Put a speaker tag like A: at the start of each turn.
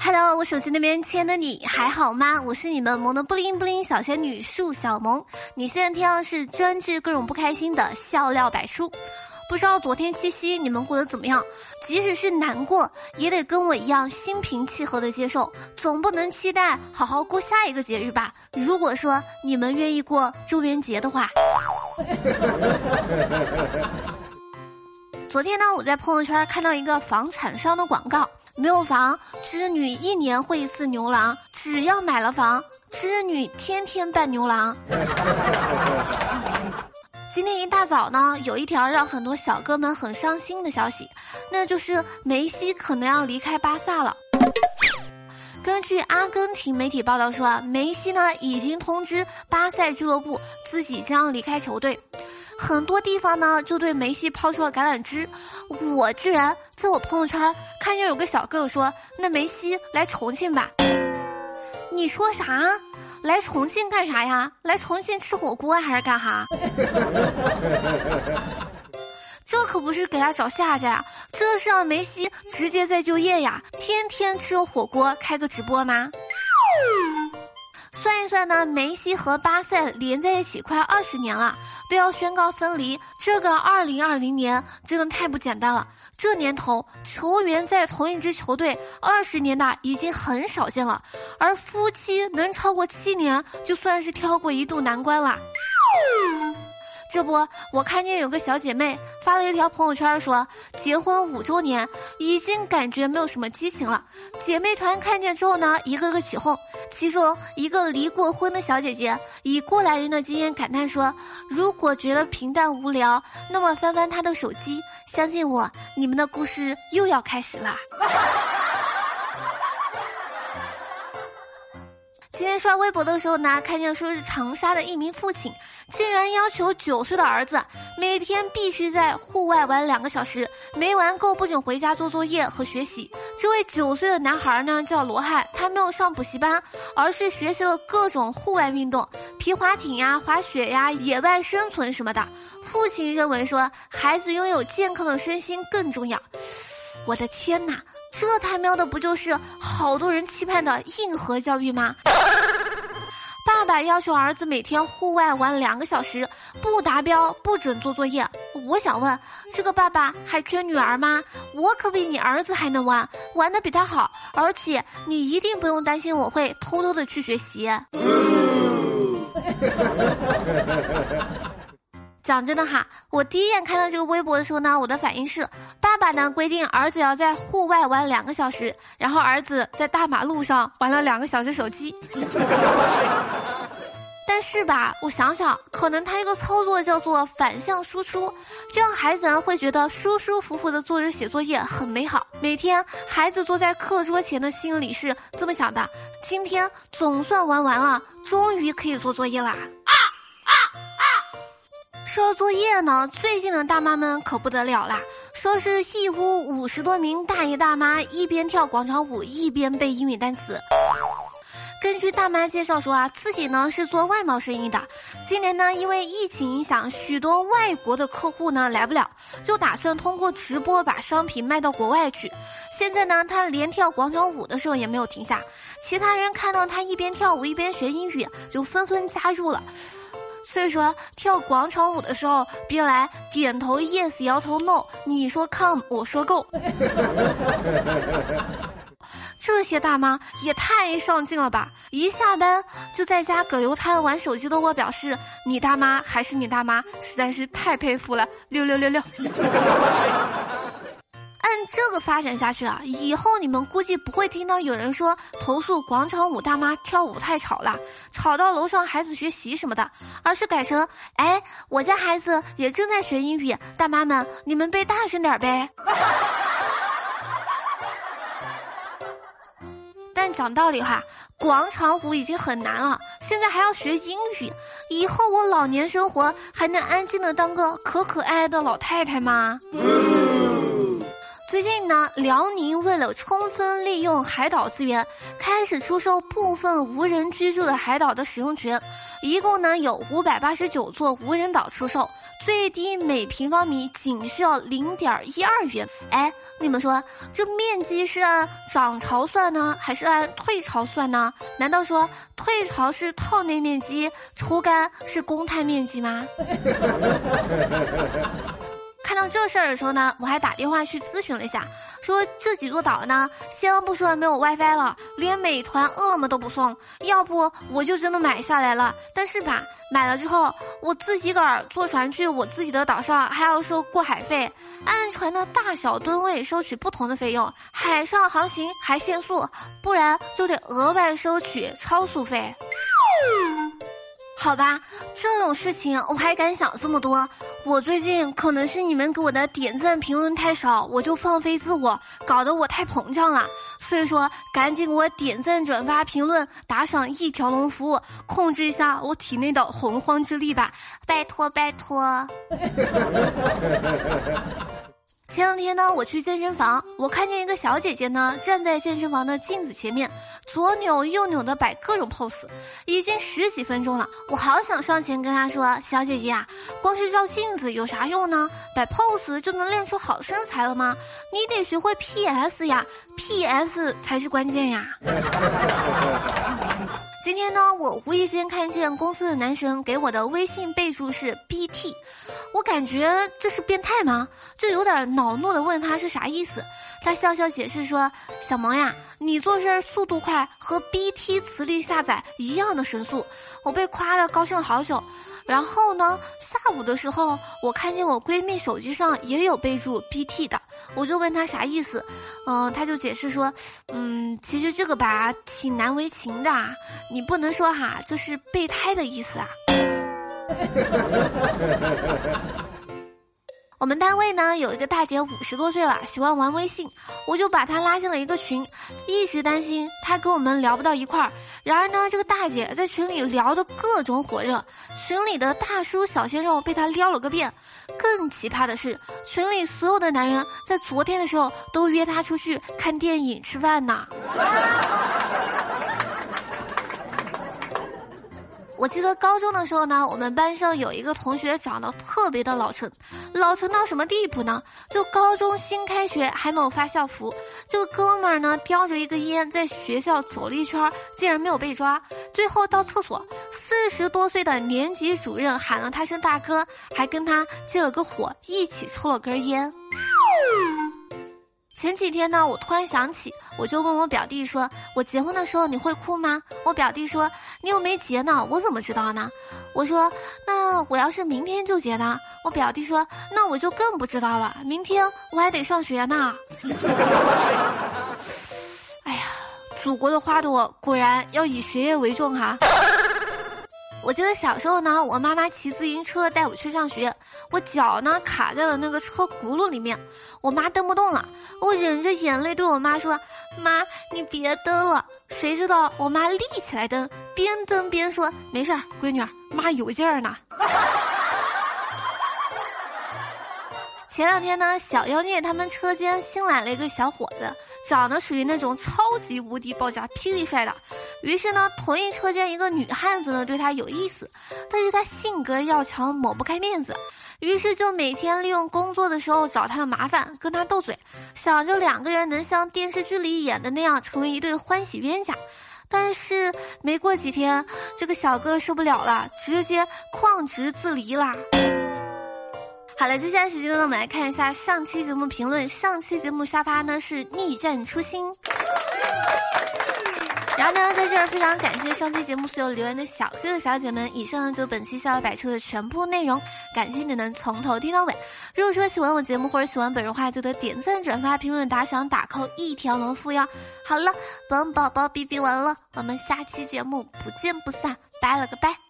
A: Hello，我手机那边亲爱的你还好吗？我是你们萌的布灵布灵小仙女树小萌。你现在听到是专治各种不开心的笑料百出。不知道昨天七夕你们过得怎么样？即使是难过，也得跟我一样心平气和的接受，总不能期待好好过下一个节日吧？如果说你们愿意过中元节的话。昨天呢，我在朋友圈看到一个房产商的广告，没有房，织女一年会一次牛郎；只要买了房，织女天天扮牛郎。今天一大早呢，有一条让很多小哥们很伤心的消息，那就是梅西可能要离开巴萨了。根据阿根廷媒体报道说，梅西呢已经通知巴塞俱乐部自己将离开球队。很多地方呢就对梅西抛出了橄榄枝，我居然在我朋友圈看见有个小哥哥说：“那梅西来重庆吧。”你说啥？来重庆干啥呀？来重庆吃火锅还是干哈？这可不是给他找下家呀，这是让梅西直接再就业呀！天天吃火锅，开个直播吗？算一算呢，梅西和巴塞连在一起快二十年了。都要宣告分离，这个二零二零年真的太不简单了。这年头，球员在同一支球队二十年的已经很少见了，而夫妻能超过七年，就算是跳过一度难关了。这不，我看见有个小姐妹发了一条朋友圈，说结婚五周年，已经感觉没有什么激情了。姐妹团看见之后呢，一个个起哄。其中一个离过婚的小姐姐以过来人的经验感叹说：“如果觉得平淡无聊，那么翻翻她的手机，相信我，你们的故事又要开始啦。”今天刷微博的时候呢，看见说是长沙的一名父亲，竟然要求九岁的儿子每天必须在户外玩两个小时，没玩够不准回家做作业和学习。这位九岁的男孩呢叫罗汉，他没有上补习班，而是学习了各种户外运动，皮划艇呀、滑雪呀、野外生存什么的。父亲认为说，孩子拥有健康的身心更重要。我的天哪！这他喵的不就是好多人期盼的硬核教育吗？爸爸要求儿子每天户外玩两个小时，不达标不准做作业。我想问，这个爸爸还缺女儿吗？我可比你儿子还能玩，玩的比他好，而且你一定不用担心我会偷偷的去学习。讲真的哈，我第一眼看到这个微博的时候呢，我的反应是，爸爸呢规定儿子要在户外玩两个小时，然后儿子在大马路上玩了两个小时手机。但是吧，我想想，可能他一个操作叫做反向输出，这样孩子呢会觉得舒舒服服的坐着写作业很美好。每天孩子坐在课桌前的心里是这么想的：今天总算玩完了，终于可以做作业啦。说作业呢，最近的大妈们可不得了啦！说是一屋五十多名大爷大妈一边跳广场舞一边背英语单词。根据大妈介绍说啊，自己呢是做外贸生意的，今年呢因为疫情影响，许多外国的客户呢来不了，就打算通过直播把商品卖到国外去。现在呢，他连跳广场舞的时候也没有停下，其他人看到他一边跳舞一边学英语，就纷纷加入了。所以说，跳广场舞的时候，别来点头 yes，摇头 no。你说 come，我说 go。这些大妈也太上进了吧！一下班就在家葛优瘫玩手机的我表示，你大妈还是你大妈，实在是太佩服了，六六六六。按这个发展下去啊，以后你们估计不会听到有人说投诉广场舞大妈跳舞太吵了，吵到楼上孩子学习什么的，而是改成：哎，我家孩子也正在学英语，大妈们你们背大声点呗。但讲道理哈，广场舞已经很难了，现在还要学英语，以后我老年生活还能安静的当个可可爱爱的老太太吗？最近呢，辽宁为了充分利用海岛资源，开始出售部分无人居住的海岛的使用权，一共呢有五百八十九座无人岛出售，最低每平方米仅需要零点一二元。哎，你们说这面积是按涨潮算呢，还是按退潮算呢？难道说退潮是套内面积，抽干是公摊面积吗？像这事儿的时候呢，我还打电话去咨询了一下，说这几座岛呢，先不说没有 WiFi 了，连美团、饿了么都不送，要不我就真的买下来了。但是吧，买了之后，我自己个儿坐船去我自己的岛上，还要收过海费，按船的大小吨位收取不同的费用，海上航行还限速，不然就得额外收取超速费。好吧，这种事情我还敢想这么多。我最近可能是你们给我的点赞评论太少，我就放飞自我，搞得我太膨胀了。所以说，赶紧给我点赞、转发、评论、打赏一条龙服务，控制一下我体内的洪荒之力吧，拜托拜托。前两天呢，我去健身房，我看见一个小姐姐呢，站在健身房的镜子前面，左扭右扭的摆各种 pose，已经十几分钟了。我好想上前跟她说：“小姐姐啊，光是照镜子有啥用呢？摆 pose 就能练出好身材了吗？你得学会 PS 呀，PS 才是关键呀。”今天呢，我无意间看见公司的男神给我的微信备注是 BT，我感觉这是变态吗？就有点恼怒的问他是啥意思。他笑笑解释说：“小萌呀，你做事速度快，和 BT 磁力下载一样的神速。”我被夸的高兴好久。然后呢，下午的时候，我看见我闺蜜手机上也有备注 BT 的，我就问她啥意思，嗯，她就解释说，嗯，其实这个吧挺难为情的，你不能说哈，这是备胎的意思啊。我们单位呢有一个大姐五十多岁了，喜欢玩微信，我就把她拉进了一个群，一直担心她跟我们聊不到一块儿。然而呢，这个大姐在群里聊的各种火热，群里的大叔小鲜肉被她撩了个遍。更奇葩的是，群里所有的男人在昨天的时候都约她出去看电影、吃饭呢。我记得高中的时候呢，我们班上有一个同学长得特别的老成，老成到什么地步呢？就高中新开学还没有发校服，这个哥们儿呢叼着一个烟在学校走了一圈，竟然没有被抓。最后到厕所，四十多岁的年级主任喊了他声大哥，还跟他借了个火，一起抽了根烟。前几天呢，我突然想起，我就问我表弟说：“我结婚的时候你会哭吗？”我表弟说：“你又没结呢，我怎么知道呢？”我说：“那我要是明天就结呢？”我表弟说：“那我就更不知道了，明天我还得上学呢。”哎呀，祖国的花朵果然要以学业为重哈。我记得小时候呢，我妈妈骑自行车带我去上学，我脚呢卡在了那个车轱辘里面，我妈蹬不动了，我忍着眼泪对我妈说：“妈，你别蹬了。”谁知道我妈立起来蹬，边蹬边说：“没事儿，闺女，妈有劲儿呢。”前两天呢，小妖孽他们车间新来了一个小伙子。长得属于那种超级无敌爆炸霹雳帅的，于是呢，同一车间一个女汉子呢对他有意思，但是他性格要强，抹不开面子，于是就每天利用工作的时候找他的麻烦，跟他斗嘴，想着两个人能像电视剧里演的那样成为一对欢喜冤家。但是没过几天，这个小哥受不了了，直接旷职自离啦。好了，接下来时间呢，我们来看一下上期节目评论。上期节目沙发呢是逆战初心，然后呢，在这儿非常感谢上期节目所有留言的小哥哥小姐们。以上呢就本期笑料百出的全部内容，感谢你能从头听到尾。如果说喜欢我节目或者喜欢本人的话，记得点赞、转发、评论、打赏、打扣一条龙服务哟。好了，本宝宝哔哔完了，我们下期节目不见不散，拜了个拜。